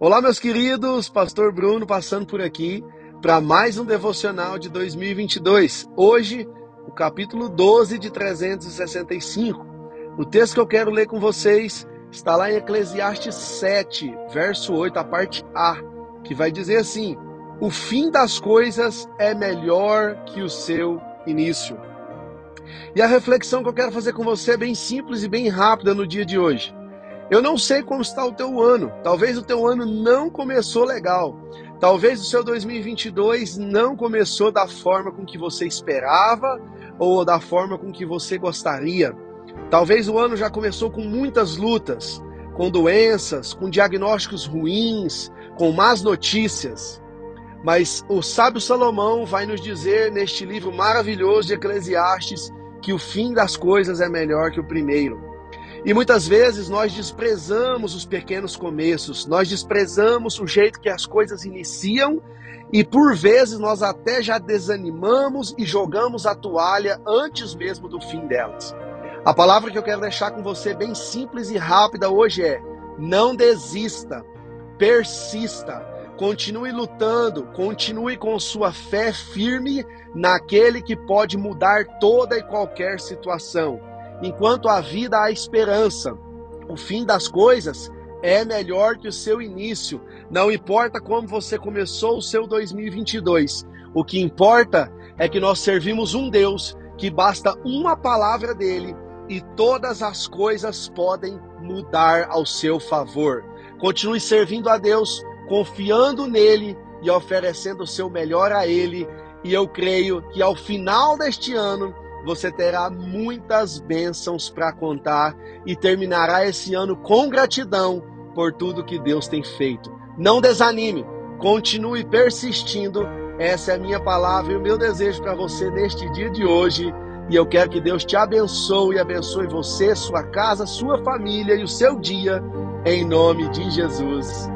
Olá, meus queridos, Pastor Bruno passando por aqui para mais um devocional de 2022. Hoje, o capítulo 12 de 365. O texto que eu quero ler com vocês está lá em Eclesiastes 7, verso 8, a parte A, que vai dizer assim: O fim das coisas é melhor que o seu início. E a reflexão que eu quero fazer com você é bem simples e bem rápida no dia de hoje. Eu não sei como está o teu ano. Talvez o teu ano não começou legal. Talvez o seu 2022 não começou da forma com que você esperava ou da forma com que você gostaria. Talvez o ano já começou com muitas lutas, com doenças, com diagnósticos ruins, com más notícias. Mas o sábio Salomão vai nos dizer neste livro maravilhoso de Eclesiastes que o fim das coisas é melhor que o primeiro. E muitas vezes nós desprezamos os pequenos começos, nós desprezamos o jeito que as coisas iniciam e por vezes nós até já desanimamos e jogamos a toalha antes mesmo do fim delas. A palavra que eu quero deixar com você bem simples e rápida hoje é: não desista, persista, continue lutando, continue com sua fé firme naquele que pode mudar toda e qualquer situação. Enquanto a vida há esperança, o fim das coisas é melhor que o seu início. Não importa como você começou o seu 2022, o que importa é que nós servimos um Deus que basta uma palavra dele e todas as coisas podem mudar ao seu favor. Continue servindo a Deus, confiando nele e oferecendo o seu melhor a ele, e eu creio que ao final deste ano você terá muitas bênçãos para contar e terminará esse ano com gratidão por tudo que Deus tem feito. Não desanime, continue persistindo. Essa é a minha palavra e o meu desejo para você neste dia de hoje. E eu quero que Deus te abençoe e abençoe você, sua casa, sua família e o seu dia, em nome de Jesus.